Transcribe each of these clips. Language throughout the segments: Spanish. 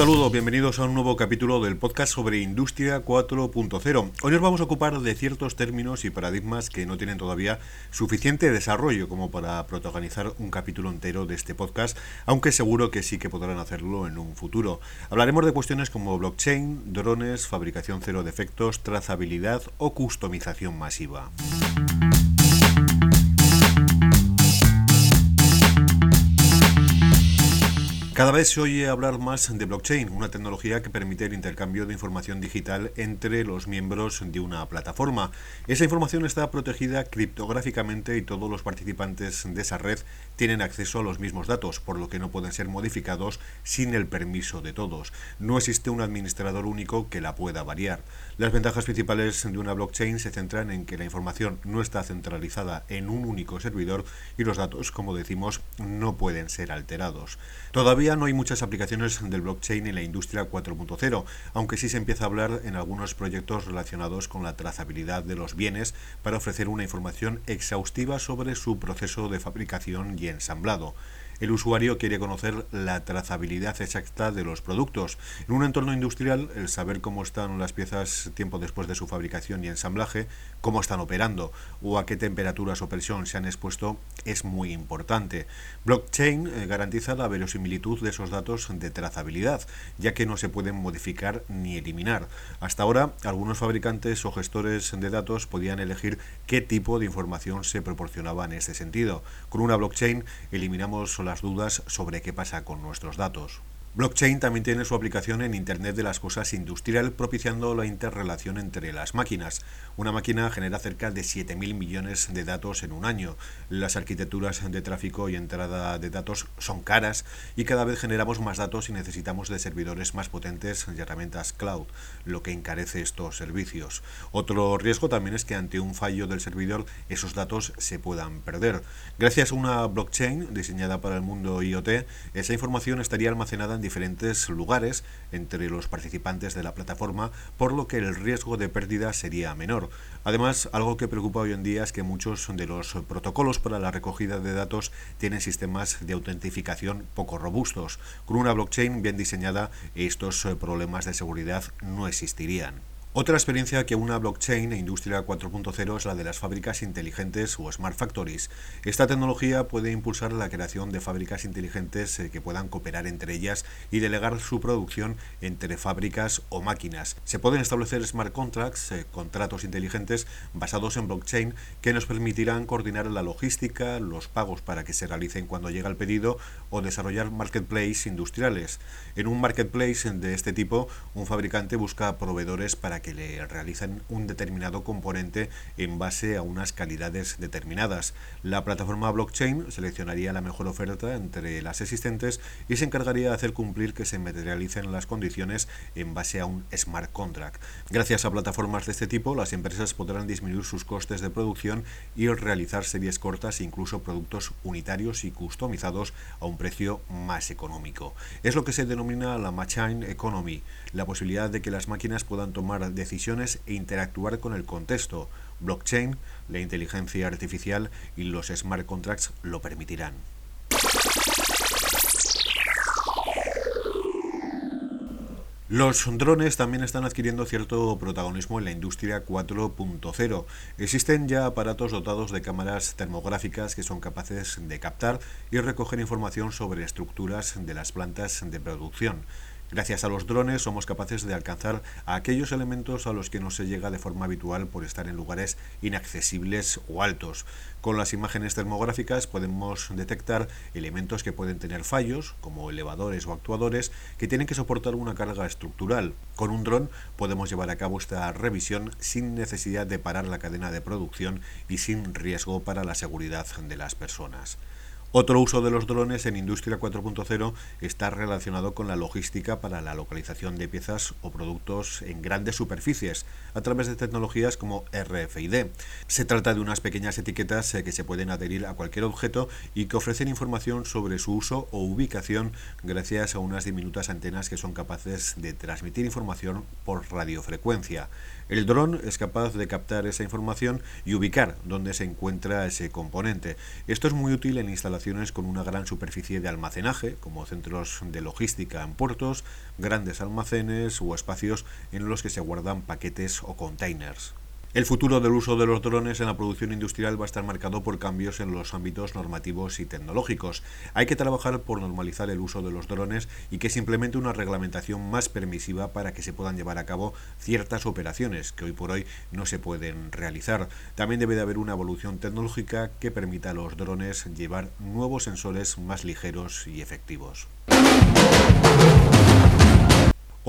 Saludo, bienvenidos a un nuevo capítulo del podcast sobre Industria 4.0. Hoy nos vamos a ocupar de ciertos términos y paradigmas que no tienen todavía suficiente desarrollo como para protagonizar un capítulo entero de este podcast, aunque seguro que sí que podrán hacerlo en un futuro. Hablaremos de cuestiones como blockchain, drones, fabricación cero de efectos, trazabilidad o customización masiva. Cada vez se oye hablar más de blockchain, una tecnología que permite el intercambio de información digital entre los miembros de una plataforma. Esa información está protegida criptográficamente y todos los participantes de esa red tienen acceso a los mismos datos, por lo que no pueden ser modificados sin el permiso de todos. No existe un administrador único que la pueda variar. Las ventajas principales de una blockchain se centran en que la información no está centralizada en un único servidor y los datos, como decimos, no pueden ser alterados. Todavía no hay muchas aplicaciones del blockchain en la industria 4.0, aunque sí se empieza a hablar en algunos proyectos relacionados con la trazabilidad de los bienes para ofrecer una información exhaustiva sobre su proceso de fabricación y ensamblado. El usuario quiere conocer la trazabilidad exacta de los productos. En un entorno industrial, el saber cómo están las piezas tiempo después de su fabricación y ensamblaje, cómo están operando o a qué temperaturas o presión se han expuesto es muy importante. Blockchain eh, garantiza la verosimilitud de esos datos de trazabilidad, ya que no se pueden modificar ni eliminar. Hasta ahora, algunos fabricantes o gestores de datos podían elegir qué tipo de información se proporcionaba en este sentido. Con una blockchain eliminamos las dudas sobre qué pasa con nuestros datos. Blockchain también tiene su aplicación en Internet de las Cosas industrial, propiciando la interrelación entre las máquinas. Una máquina genera cerca de 7.000 millones de datos en un año. Las arquitecturas de tráfico y entrada de datos son caras y cada vez generamos más datos y necesitamos de servidores más potentes y herramientas cloud, lo que encarece estos servicios. Otro riesgo también es que ante un fallo del servidor esos datos se puedan perder. Gracias a una blockchain diseñada para el mundo IoT, esa información estaría almacenada diferentes lugares entre los participantes de la plataforma, por lo que el riesgo de pérdida sería menor. Además, algo que preocupa hoy en día es que muchos de los protocolos para la recogida de datos tienen sistemas de autentificación poco robustos. Con una blockchain bien diseñada, estos problemas de seguridad no existirían. Otra experiencia que una blockchain e industria 4.0 es la de las fábricas inteligentes o smart factories. Esta tecnología puede impulsar la creación de fábricas inteligentes eh, que puedan cooperar entre ellas y delegar su producción entre fábricas o máquinas. Se pueden establecer smart contracts, eh, contratos inteligentes basados en blockchain que nos permitirán coordinar la logística, los pagos para que se realicen cuando llega el pedido o desarrollar marketplaces industriales. En un marketplace de este tipo, un fabricante busca proveedores para que le realicen un determinado componente en base a unas calidades determinadas. La plataforma blockchain seleccionaría la mejor oferta entre las existentes y se encargaría de hacer cumplir que se materialicen las condiciones en base a un smart contract. Gracias a plataformas de este tipo, las empresas podrán disminuir sus costes de producción y realizar series cortas e incluso productos unitarios y customizados a un precio más económico. Es lo que se denomina la Machine Economy, la posibilidad de que las máquinas puedan tomar decisiones e interactuar con el contexto. Blockchain, la inteligencia artificial y los smart contracts lo permitirán. Los drones también están adquiriendo cierto protagonismo en la industria 4.0. Existen ya aparatos dotados de cámaras termográficas que son capaces de captar y recoger información sobre estructuras de las plantas de producción. Gracias a los drones somos capaces de alcanzar a aquellos elementos a los que no se llega de forma habitual por estar en lugares inaccesibles o altos. Con las imágenes termográficas podemos detectar elementos que pueden tener fallos, como elevadores o actuadores, que tienen que soportar una carga estructural. Con un dron podemos llevar a cabo esta revisión sin necesidad de parar la cadena de producción y sin riesgo para la seguridad de las personas. Otro uso de los drones en Industria 4.0 está relacionado con la logística para la localización de piezas o productos en grandes superficies a través de tecnologías como RFID. Se trata de unas pequeñas etiquetas eh, que se pueden adherir a cualquier objeto y que ofrecen información sobre su uso o ubicación gracias a unas diminutas antenas que son capaces de transmitir información por radiofrecuencia. El dron es capaz de captar esa información y ubicar dónde se encuentra ese componente. Esto es muy útil en instalaciones con una gran superficie de almacenaje, como centros de logística en puertos, grandes almacenes o espacios en los que se guardan paquetes o containers. El futuro del uso de los drones en la producción industrial va a estar marcado por cambios en los ámbitos normativos y tecnológicos. Hay que trabajar por normalizar el uso de los drones y que se implemente una reglamentación más permisiva para que se puedan llevar a cabo ciertas operaciones que hoy por hoy no se pueden realizar. También debe de haber una evolución tecnológica que permita a los drones llevar nuevos sensores más ligeros y efectivos.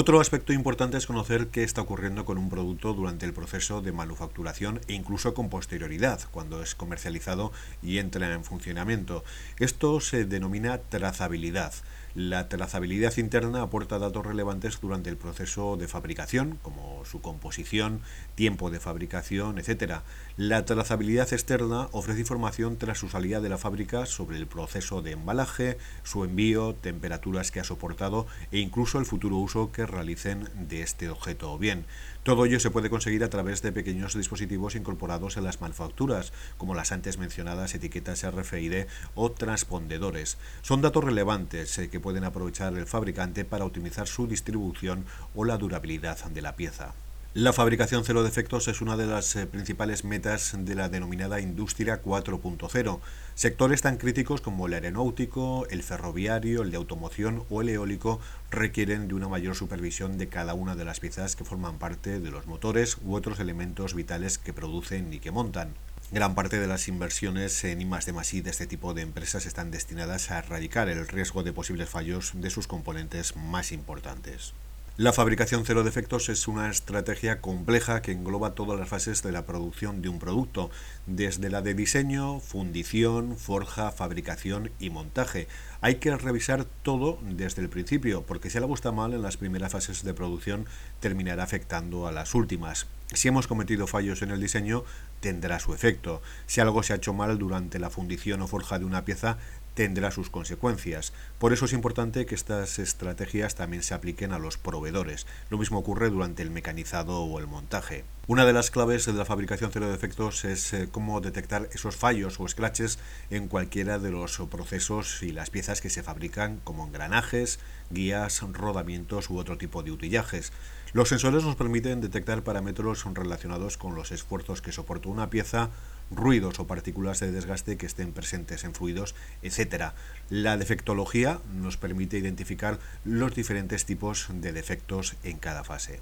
Otro aspecto importante es conocer qué está ocurriendo con un producto durante el proceso de manufacturación e incluso con posterioridad, cuando es comercializado y entra en funcionamiento. Esto se denomina trazabilidad. La trazabilidad interna aporta datos relevantes durante el proceso de fabricación, como su composición, tiempo de fabricación, etc. La trazabilidad externa ofrece información tras su salida de la fábrica sobre el proceso de embalaje, su envío, temperaturas que ha soportado e incluso el futuro uso que realicen de este objeto o bien. Todo ello se puede conseguir a través de pequeños dispositivos incorporados en las manufacturas, como las antes mencionadas etiquetas RFID o transpondedores. Son datos relevantes eh, pueden aprovechar el fabricante para optimizar su distribución o la durabilidad de la pieza. La fabricación cero defectos es una de las eh, principales metas de la denominada Industria 4.0. Sectores tan críticos como el aeronáutico, el ferroviario, el de automoción o el eólico requieren de una mayor supervisión de cada una de las piezas que forman parte de los motores u otros elementos vitales que producen y que montan. Gran parte de las inversiones en I de de este tipo de empresas están destinadas a erradicar el riesgo de posibles fallos de sus componentes más importantes. La fabricación cero defectos es una estrategia compleja que engloba todas las fases de la producción de un producto, desde la de diseño, fundición, forja, fabricación y montaje. Hay que revisar todo desde el principio, porque si algo está mal en las primeras fases de producción, terminará afectando a las últimas. Si hemos cometido fallos en el diseño, tendrá su efecto. Si algo se ha hecho mal durante la fundición o forja de una pieza, tendrá sus consecuencias. Por eso es importante que estas estrategias también se apliquen a los proveedores. Lo mismo ocurre durante el mecanizado o el montaje. Una de las claves de la fabricación cero de defectos es eh, cómo detectar esos fallos o scratches en cualquiera de los procesos y las piezas que se fabrican como engranajes, guías, rodamientos u otro tipo de utillajes. Los sensores nos permiten detectar parámetros relacionados con los esfuerzos que soporta una pieza, ruidos o partículas de desgaste que estén presentes en fluidos, etc. La defectología nos permite identificar los diferentes tipos de defectos en cada fase.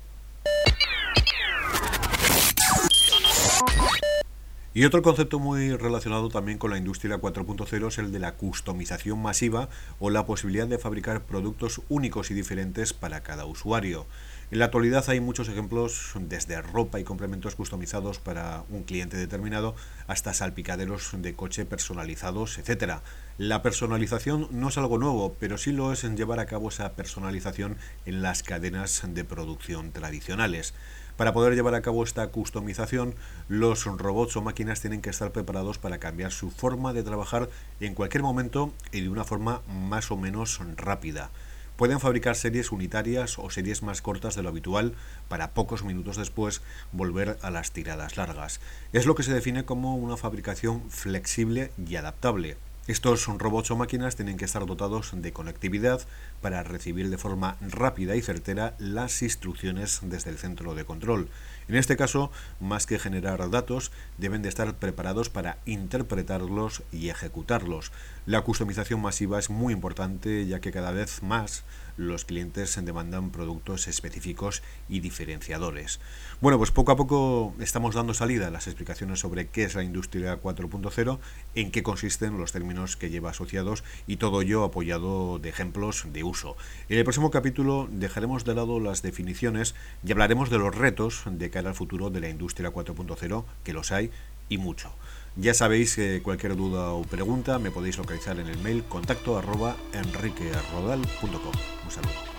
Y otro concepto muy relacionado también con la industria 4.0 es el de la customización masiva o la posibilidad de fabricar productos únicos y diferentes para cada usuario. En la actualidad hay muchos ejemplos, desde ropa y complementos customizados para un cliente determinado hasta salpicaderos de coche personalizados, etc. La personalización no es algo nuevo, pero sí lo es en llevar a cabo esa personalización en las cadenas de producción tradicionales. Para poder llevar a cabo esta customización, los robots o máquinas tienen que estar preparados para cambiar su forma de trabajar en cualquier momento y de una forma más o menos rápida. Pueden fabricar series unitarias o series más cortas de lo habitual para pocos minutos después volver a las tiradas largas. Es lo que se define como una fabricación flexible y adaptable. Estos robots o máquinas tienen que estar dotados de conectividad para recibir de forma rápida y certera las instrucciones desde el centro de control. En este caso, más que generar datos, deben de estar preparados para interpretarlos y ejecutarlos. La customización masiva es muy importante ya que cada vez más los clientes demandan productos específicos y diferenciadores. Bueno, pues poco a poco estamos dando salida a las explicaciones sobre qué es la industria 4.0, en qué consisten los términos que lleva asociados y todo ello apoyado de ejemplos de uso. En el próximo capítulo dejaremos de lado las definiciones y hablaremos de los retos de al futuro de la industria 4.0, que los hay y mucho. Ya sabéis que cualquier duda o pregunta me podéis localizar en el mail contacto arroba enriquerodal.com. Un saludo.